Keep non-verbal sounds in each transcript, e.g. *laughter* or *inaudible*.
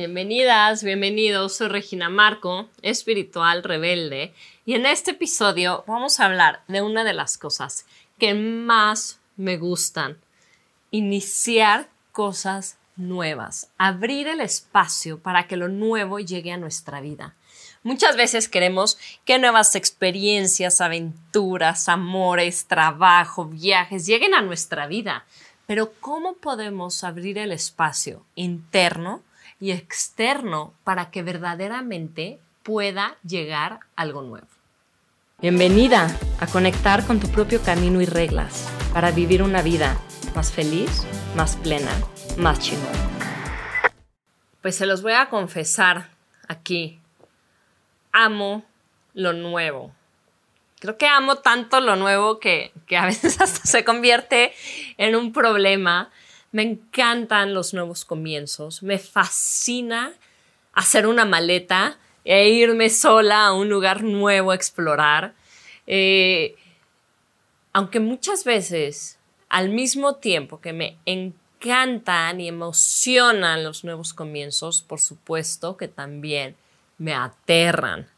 Bienvenidas, bienvenidos, soy Regina Marco, espiritual rebelde, y en este episodio vamos a hablar de una de las cosas que más me gustan, iniciar cosas nuevas, abrir el espacio para que lo nuevo llegue a nuestra vida. Muchas veces queremos que nuevas experiencias, aventuras, amores, trabajo, viajes lleguen a nuestra vida, pero ¿cómo podemos abrir el espacio interno y externo para que verdaderamente pueda llegar algo nuevo. Bienvenida a conectar con tu propio camino y reglas para vivir una vida más feliz, más plena, más chingón. Pues se los voy a confesar aquí. Amo lo nuevo. Creo que amo tanto lo nuevo que, que a veces *laughs* hasta se convierte en un problema me encantan los nuevos comienzos, me fascina hacer una maleta e irme sola a un lugar nuevo a explorar. Eh, aunque muchas veces, al mismo tiempo que me encantan y emocionan los nuevos comienzos, por supuesto que también me aterran.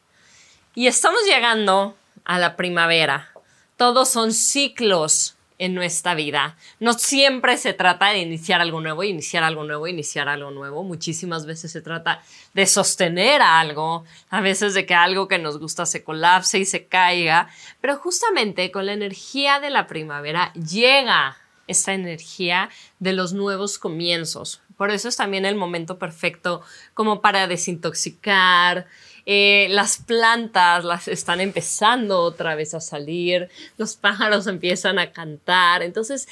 Y estamos llegando a la primavera. Todos son ciclos en nuestra vida. No siempre se trata de iniciar algo nuevo, iniciar algo nuevo, iniciar algo nuevo. Muchísimas veces se trata de sostener algo, a veces de que algo que nos gusta se colapse y se caiga, pero justamente con la energía de la primavera llega esta energía de los nuevos comienzos. Por eso es también el momento perfecto como para desintoxicar, eh, las plantas las están empezando otra vez a salir, los pájaros *laughs* empiezan a cantar, entonces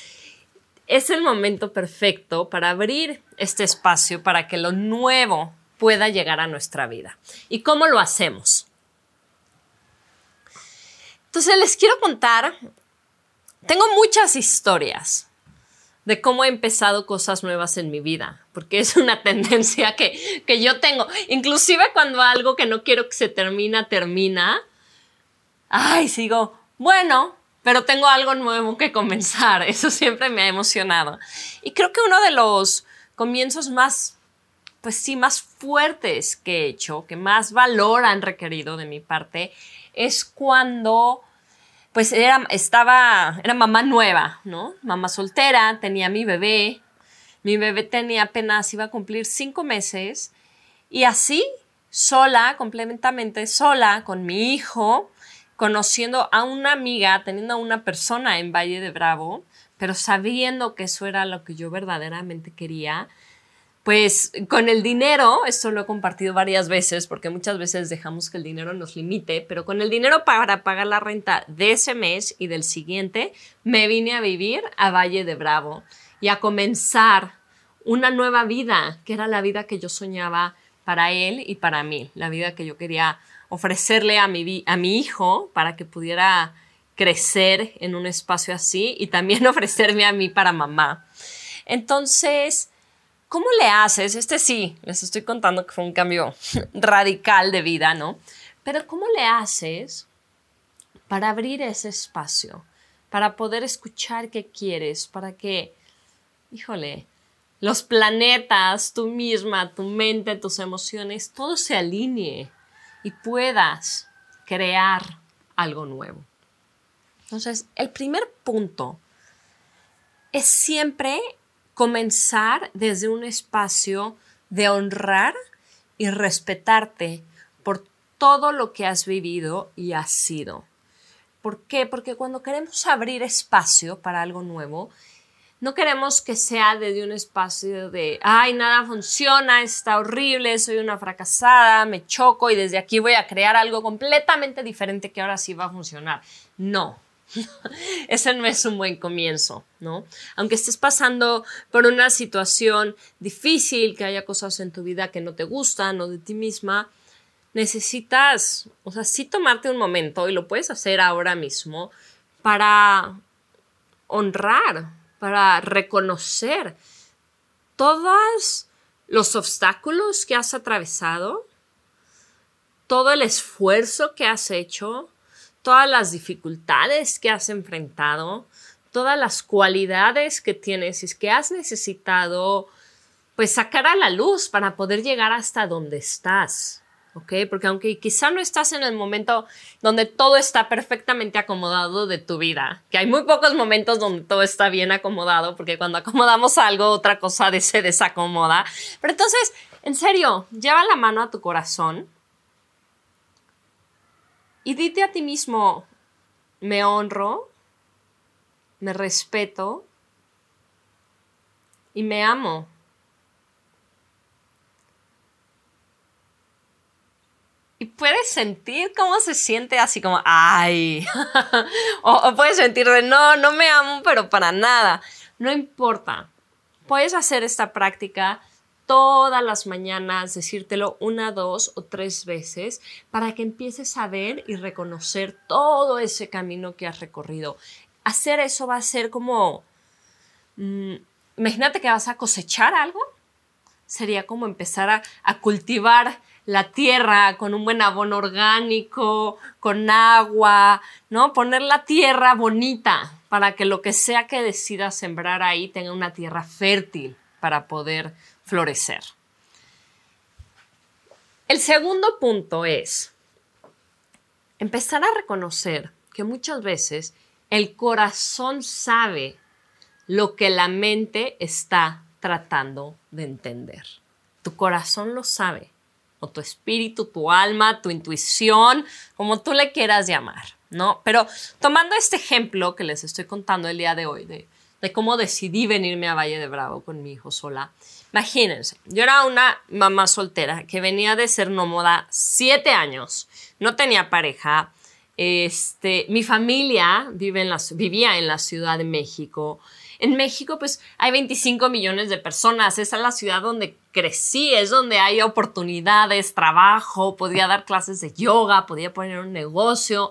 es el momento perfecto para abrir este espacio para que lo nuevo pueda llegar a nuestra vida. ¿Y cómo lo hacemos? Entonces les quiero contar, tengo muchas historias de cómo he empezado cosas nuevas en mi vida, porque es una *laughs* tendencia que, que yo tengo. Inclusive cuando algo que no quiero que se termina, termina, ay, sigo, bueno, pero tengo algo nuevo que comenzar. *laughs* Eso siempre me ha emocionado. Y creo que uno de los comienzos más, pues sí, más fuertes que he hecho, que más valor han requerido de mi parte, es cuando pues era, estaba, era mamá nueva, ¿no? Mamá soltera, tenía mi bebé, mi bebé tenía apenas, iba a cumplir cinco meses, y así, sola, completamente sola, con mi hijo, conociendo a una amiga, teniendo a una persona en Valle de Bravo, pero sabiendo que eso era lo que yo verdaderamente quería, pues con el dinero, esto lo he compartido varias veces porque muchas veces dejamos que el dinero nos limite, pero con el dinero para pagar la renta de ese mes y del siguiente, me vine a vivir a Valle de Bravo y a comenzar una nueva vida, que era la vida que yo soñaba para él y para mí, la vida que yo quería ofrecerle a mi, a mi hijo para que pudiera crecer en un espacio así y también *laughs* ofrecerme a mí para mamá. Entonces, ¿Cómo le haces? Este sí, les estoy contando que fue un cambio *laughs* radical de vida, ¿no? Pero ¿cómo le haces para abrir ese espacio? Para poder escuchar qué quieres, para que, híjole, los planetas, tú misma, tu mente, tus emociones, todo se alinee y puedas crear algo nuevo. Entonces, el primer punto es siempre comenzar desde un espacio de honrar y respetarte por todo lo que has vivido y has sido. ¿Por qué? Porque cuando queremos abrir espacio para algo nuevo, no queremos que sea desde un espacio de, ay, nada funciona, está horrible, soy una fracasada, me choco y desde aquí voy a crear algo completamente diferente que ahora sí va a funcionar. No, *laughs* ese no es un buen comienzo, ¿no? Aunque estés pasando por una situación difícil, que haya cosas en tu vida que no te gustan o de ti misma, necesitas, o sea, sí tomarte un momento y lo puedes hacer ahora mismo para honrar, para reconocer todos los obstáculos que has atravesado, todo el esfuerzo que has hecho, todas las dificultades que has enfrentado, todas las cualidades que tienes y que has necesitado pues sacar a la luz para poder llegar hasta donde estás. ¿Ok? Porque aunque quizá no estás en el momento donde todo está perfectamente acomodado de tu vida, que hay muy pocos momentos donde todo está bien acomodado, porque cuando acomodamos algo, otra cosa se desacomoda. Pero entonces, en serio, lleva la mano a tu corazón y dite a ti mismo, me honro, me respeto y me amo. Y puedes sentir cómo se siente así como, ay, *laughs* o, puedes sentir de, no, no me amo, pero para nada. No importa. Puedes hacer esta práctica todas las mañanas, decírtelo una, dos o tres veces para que empieces a ver y reconocer todo ese camino que has recorrido. Hacer eso va a ser como, mm, imagínate que vas a cosechar algo. Sería como empezar a cultivar la tierra con un buen abono orgánico, con agua, ¿no? Poner la tierra bonita para que lo que sea que decidas sembrar ahí tenga una tierra fértil para poder florecer. El segundo punto es empezar a reconocer que muchas veces el corazón sabe lo que la mente está tratando de entender. Tu corazón lo sabe o tu espíritu, tu alma, tu intuición, como tú le quieras llamar, ¿no? Pero tomando este ejemplo que les estoy contando el día de hoy, de, de cómo decidí venirme a Valle de Bravo con mi hijo sola, imagínense, yo era una mamá soltera que venía de ser nómada siete años, no tenía pareja, este, mi familia vive en vivía en la Ciudad de México, en México, pues hay 25 millones de personas. Esa es la ciudad donde crecí, es donde hay oportunidades, trabajo, podía dar clases de yoga, podía poner un negocio.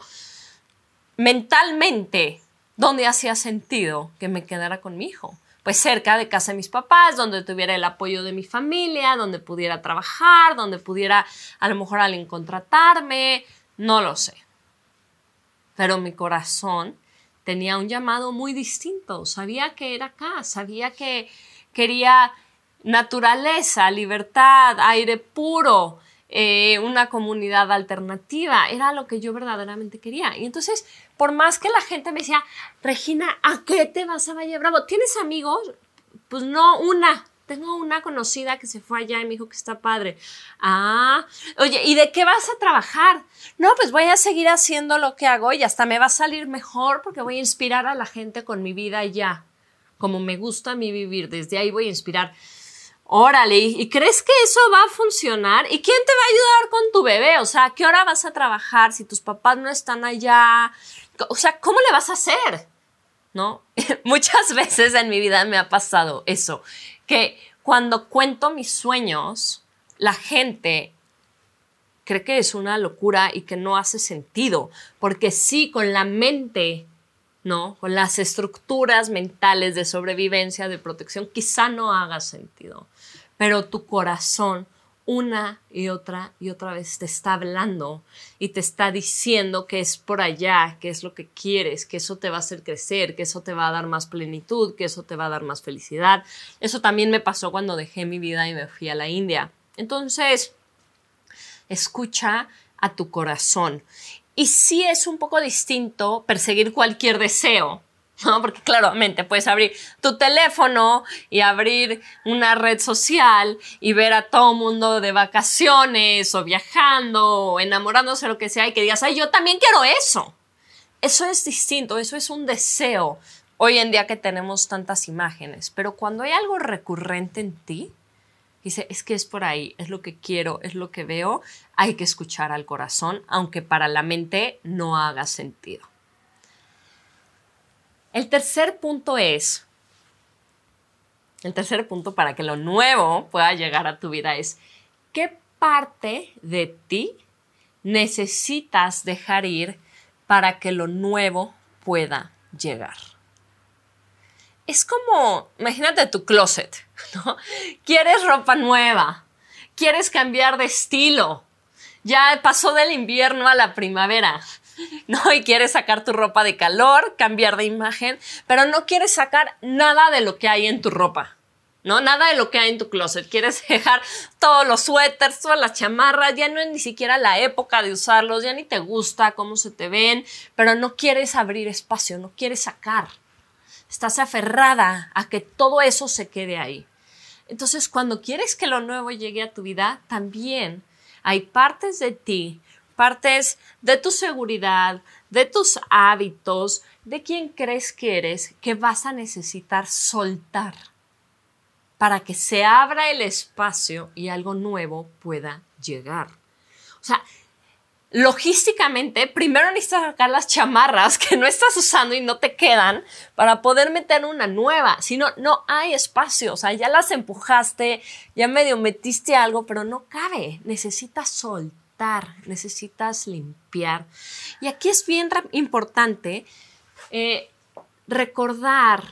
Mentalmente, ¿dónde hacía sentido que me quedara con mi hijo? Pues cerca de casa de mis papás, donde tuviera el apoyo de mi familia, donde pudiera trabajar, donde pudiera a lo mejor alguien contratarme, no lo sé. Pero mi corazón tenía un llamado muy distinto, sabía que era acá, sabía que quería naturaleza, libertad, aire puro, eh, una comunidad alternativa, era lo que yo verdaderamente quería. Y entonces, por más que la gente me decía, Regina, ¿a qué te vas a Valle Bravo? ¿Tienes amigos? Pues no, una, tengo una conocida que se fue allá y me dijo que está padre. Ah, oye, ¿y de qué vas a trabajar? No, pues voy a seguir haciendo lo que hago y hasta me va a salir mejor porque voy a inspirar a la gente con mi vida ya. Como me gusta a mí vivir, desde ahí voy a inspirar. Órale, ¿y crees que eso va a funcionar? ¿Y quién te va a ayudar con tu bebé? O sea, ¿a qué hora vas a trabajar si tus papás no están allá? O sea, ¿cómo le vas a hacer? ¿No? *laughs* Muchas veces en mi vida me ha pasado eso, que cuando cuento mis sueños, la gente cree que es una locura y que no hace sentido, porque sí, con la mente, ¿no? Con las estructuras mentales de sobrevivencia, de protección, quizá no haga sentido, pero tu corazón una y otra y otra vez te está hablando y te está diciendo que es por allá, que es lo que quieres, que eso te va a hacer crecer, que eso te va a dar más plenitud, que eso te va a dar más felicidad. Eso también me pasó cuando dejé mi vida y me fui a la India. Entonces, escucha a tu corazón. Y sí es un poco distinto perseguir cualquier deseo, *laughs* ¿no? Porque claramente puedes abrir tu teléfono y abrir una red social y ver a todo mundo de vacaciones o viajando o enamorándose lo que sea y que digas, ay, yo también quiero eso. Eso es distinto, eso es un deseo hoy en día que tenemos tantas imágenes, pero cuando hay algo recurrente en ti, dice, es que es por ahí, es lo que quiero, es lo que veo, hay que escuchar al corazón, aunque para la mente no haga sentido. El tercer punto es, el tercer punto para que lo nuevo pueda llegar a tu vida es, ¿qué parte de ti necesitas dejar ir para que lo nuevo pueda llegar? Es como, imagínate tu closet, *laughs* ¿no? Quieres ropa nueva, quieres cambiar de estilo, ya pasó del invierno a la primavera, *laughs* ¿no? Y quieres sacar tu ropa de calor, cambiar de imagen, pero no quieres sacar nada de lo que hay en tu ropa. ¿no? Nada de lo que hay en tu closet. Quieres *laughs* dejar todos los suéteres, todas las chamarras, ya no es ni siquiera la época de usarlos, ya ni te gusta cómo se te ven, pero no quieres abrir espacio, no quieres sacar. Estás aferrada a que todo eso se quede ahí. Entonces, cuando quieres que lo nuevo llegue a tu vida, también hay partes de ti, partes de tu seguridad, de tus hábitos, de quién crees que eres, que vas a necesitar soltar para que se abra el espacio y algo nuevo pueda llegar. O sea, logísticamente, primero necesitas sacar las chamarras que no estás usando y no te quedan para poder meter una nueva. Si no, no hay espacio. O sea, ya las empujaste, ya medio metiste algo, pero no cabe. Necesitas soltar, necesitas limpiar. Y aquí es bien importante eh, recordar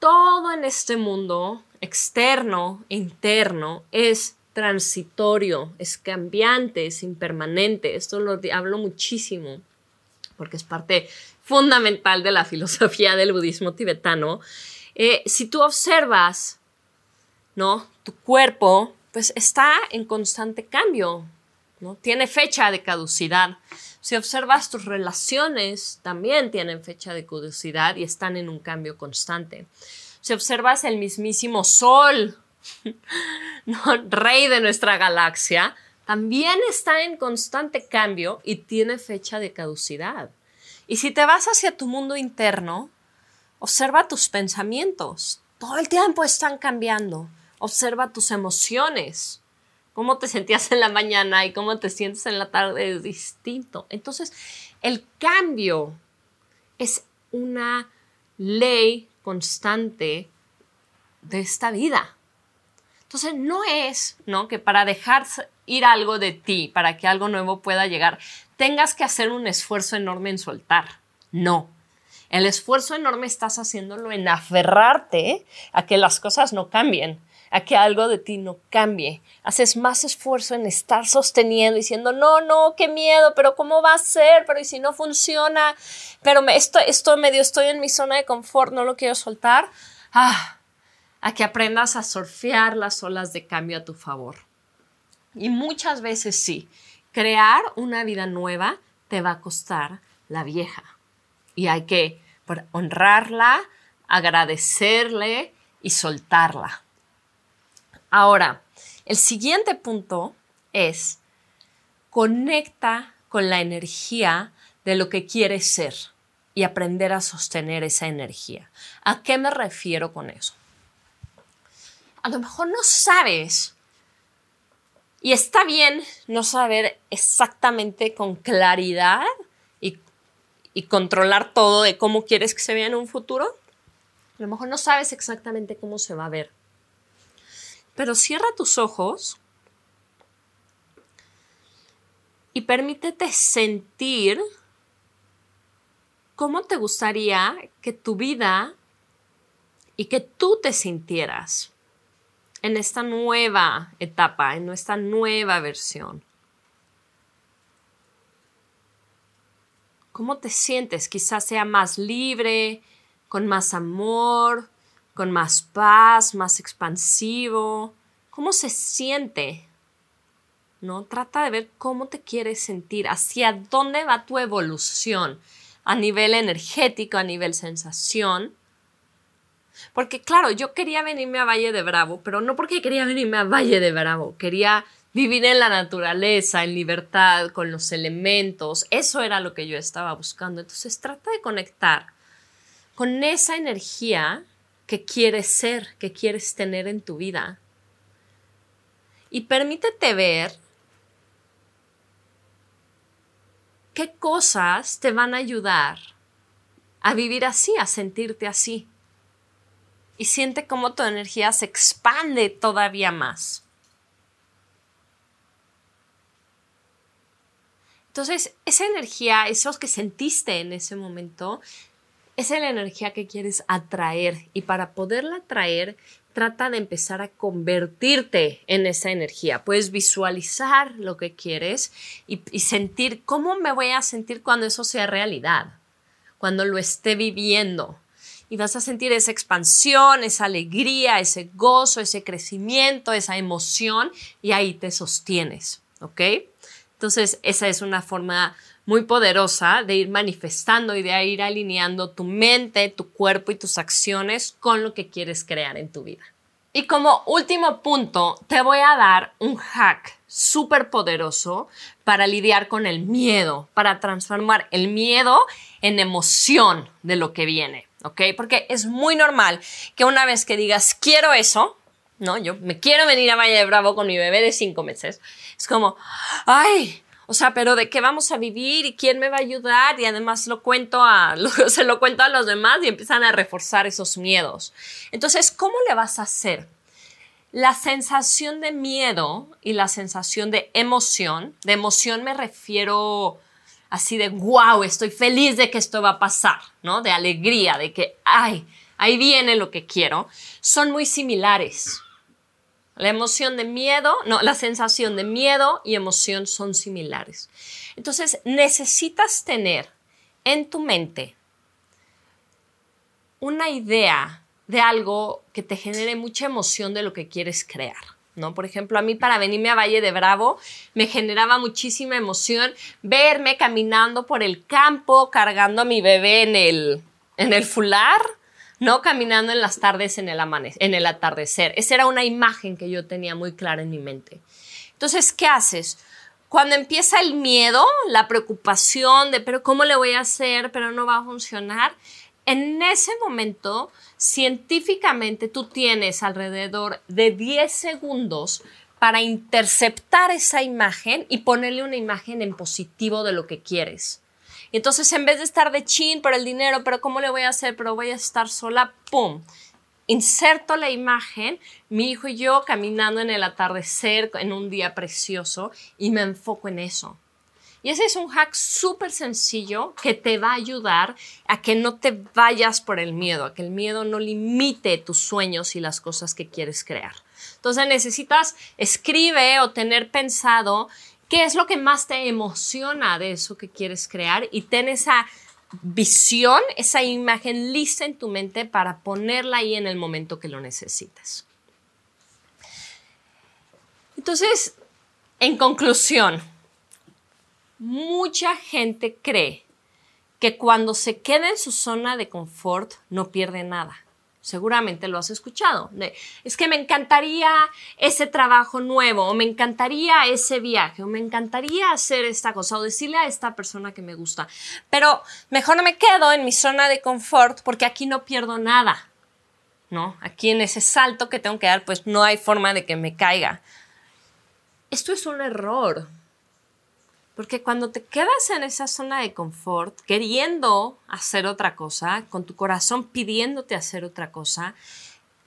todo en este mundo, externo e interno, es transitorio, es cambiante, es impermanente. Esto lo hablo muchísimo porque es parte fundamental de la filosofía del budismo tibetano. Eh, si tú observas, ¿no? Tu cuerpo, pues está en constante cambio, ¿no? Tiene fecha de caducidad. Si observas tus relaciones, también tienen fecha de caducidad y están en un cambio constante. Si observas el mismísimo Sol, *laughs* rey de nuestra galaxia, también está en constante cambio y tiene fecha de caducidad. Y si te vas hacia tu mundo interno, observa tus pensamientos. Todo el tiempo están cambiando. Observa tus emociones cómo te sentías en la mañana y cómo te sientes en la tarde es distinto. Entonces, el cambio es una ley constante de esta vida. Entonces, no es, ¿no? Que para dejar ir algo de ti, para que algo nuevo pueda llegar, tengas que hacer un esfuerzo enorme en soltar. No. El esfuerzo enorme estás haciéndolo en aferrarte a que las cosas no cambien a que algo de ti no cambie. Haces más esfuerzo en estar sosteniendo, diciendo, no, no, qué miedo, pero ¿cómo va a ser? Pero ¿y si no funciona? Pero me, estoy, estoy medio, estoy en mi zona de confort, no lo quiero soltar. Ah, a que aprendas a surfear las olas de cambio a tu favor. Y muchas veces sí, crear una vida nueva te va a costar la vieja. Y hay que honrarla, agradecerle y soltarla. Ahora, el siguiente punto es conecta con la energía de lo que quieres ser y aprender a sostener esa energía. ¿A qué me refiero con eso? A lo mejor no sabes y está bien no saber exactamente con claridad y, y, controlar todo de cómo quieres que se vea en un futuro. A lo mejor no sabes exactamente cómo se va a ver. Pero cierra tus ojos y permítete sentir cómo te gustaría que tu vida y que tú te sintieras en esta nueva etapa, en nuestra nueva versión. ¿Cómo te sientes? Quizás sea más libre, con más amor, con más paz, más expansivo. ¿Cómo se siente? ¿No? Trata de ver cómo te quieres sentir, hacia dónde va tu evolución a nivel energético, a nivel sensación. Porque claro, yo quería venirme a Valle de Bravo, pero no porque quería venirme a Valle de Bravo, quería vivir en la naturaleza, en libertad, con los elementos. Eso era lo que yo estaba buscando. Entonces trata de conectar con esa energía que quieres ser, que quieres tener en tu vida. Y permítete ver qué cosas te van a ayudar a vivir así, a sentirte así. Y siente cómo tu energía se expande todavía más. Entonces, esa energía, esos que sentiste en ese momento, esa es la energía que quieres atraer y para poderla atraer trata de empezar a convertirte en esa energía. Puedes visualizar lo que quieres y, y, sentir cómo me voy a sentir cuando eso sea realidad, cuando lo esté viviendo. y vas a sentir esa expansión, esa alegría, ese gozo, ese crecimiento, esa emoción y ahí te sostienes, ¿ok? Entonces, esa es una forma muy poderosa de ir manifestando y de ir alineando tu mente, tu cuerpo y tus acciones con lo que quieres crear en tu vida. Y como último punto, te voy a dar un hack súper poderoso para lidiar con el miedo, para transformar el miedo en emoción de lo que viene, ¿ok? Porque es muy normal que una vez que digas quiero eso, ¿no? Yo me quiero venir a Valle de Bravo con mi bebé de cinco meses, es como, ay, o sea, pero ¿de qué vamos a vivir y quién me va a ayudar? Y además lo cuento a, *laughs* se lo cuento a los demás y empiezan a reforzar esos miedos. Entonces, ¿cómo le vas a hacer? La sensación de miedo y la sensación de emoción, de emoción me refiero así de wow, estoy feliz de que esto va a pasar, ¿no? De alegría, de que, ay, ahí viene lo que quiero, son muy similares. La emoción de miedo, no, la sensación de miedo y emoción son similares. Entonces, necesitas tener en tu mente una idea de algo que te genere mucha emoción de lo que quieres crear. ¿no? Por ejemplo, a mí para venirme a Valle de Bravo me generaba muchísima emoción verme caminando por el campo, cargando a mi bebé en el, en el fular, no caminando en las tardes en el, en el atardecer. Esa era una imagen que yo tenía muy clara en mi mente. Entonces, ¿qué haces? Cuando empieza el miedo, la preocupación de, pero ¿cómo le voy a hacer? Pero no va a funcionar. En ese momento, científicamente, tú tienes alrededor de 10 segundos para interceptar esa imagen y ponerle una imagen en positivo de lo que quieres. Y entonces en vez de estar de chin por el dinero, pero ¿cómo le voy a hacer? Pero voy a estar sola, ¡pum! Inserto la imagen, mi hijo y yo caminando en el atardecer en un día precioso y me enfoco en eso. Y ese es un hack súper sencillo que te va a ayudar a que no te vayas por el miedo, a que el miedo no limite tus sueños y las cosas que quieres crear. Entonces necesitas escribe o tener pensado ¿Qué es lo que más te emociona de eso que quieres crear? Y ten esa visión, esa imagen lista en tu mente para ponerla ahí en el momento que lo necesites. Entonces, en conclusión, mucha gente cree que cuando se queda en su zona de confort no pierde nada. Seguramente lo has escuchado. Es que me encantaría ese trabajo nuevo, o me encantaría ese viaje, o me encantaría hacer esta cosa, o decirle a esta persona que me gusta. Pero mejor no me quedo en mi zona de confort porque aquí no pierdo nada. ¿No? Aquí en ese salto que tengo que dar, pues no hay forma de que me caiga. Esto es un error. Porque cuando te quedas en esa zona de confort, queriendo hacer otra cosa, con tu corazón pidiéndote hacer otra cosa,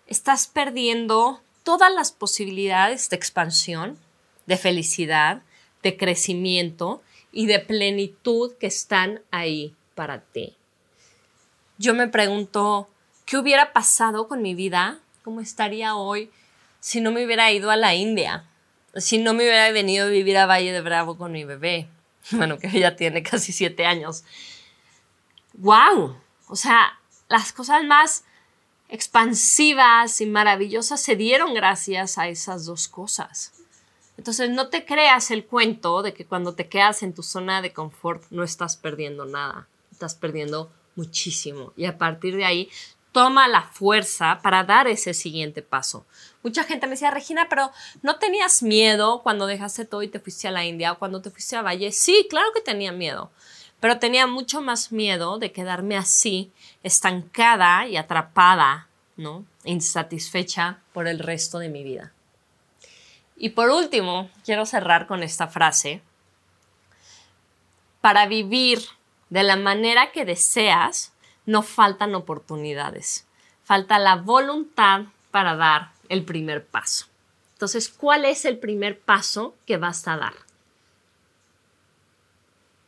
estás perdiendo todas las posibilidades de expansión, de felicidad, de crecimiento y de plenitud que están ahí para ti. Yo me pregunto, ¿qué hubiera pasado con mi vida? ¿Cómo estaría hoy si no me hubiera ido a la India? Si no me hubiera venido a vivir a Valle de Bravo con mi bebé, *laughs* bueno, que ya tiene casi siete años. ¡Wow! O sea, las cosas más expansivas y maravillosas se dieron gracias a esas dos cosas. Entonces, no te creas el cuento de que cuando te quedas en tu zona de confort no estás perdiendo nada, estás perdiendo muchísimo. Y a partir de ahí, toma la fuerza para dar ese siguiente paso. Mucha gente me decía, Regina, pero ¿no tenías miedo cuando dejaste todo y te fuiste a la India o cuando te fuiste a Valle? Sí, claro que tenía miedo, pero tenía mucho más miedo de quedarme así, estancada y atrapada, ¿no? Insatisfecha por el resto de mi vida. Y por último, quiero cerrar con esta frase. Para vivir de la manera que deseas, no faltan oportunidades, falta la voluntad para dar el primer paso. Entonces, ¿cuál es el primer paso que vas a dar?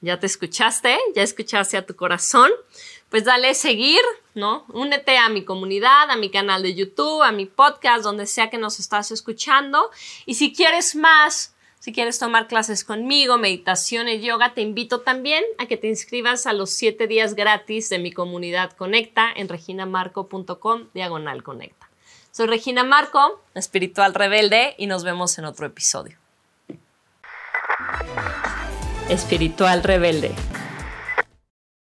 ¿Ya te escuchaste? ¿Ya escuchaste a tu corazón? Pues dale seguir, ¿no? Únete a mi comunidad, a mi canal de YouTube, a mi podcast, donde sea que nos estás escuchando. Y si quieres más Si quieres tomar clases conmigo, meditación y yoga, te invito también a que te inscribas a los 7 días gratis de mi comunidad Conecta en reginamarco.com diagonal conecta. Soy Regina Marco, espiritual rebelde, y nos vemos en otro episodio. Espiritual rebelde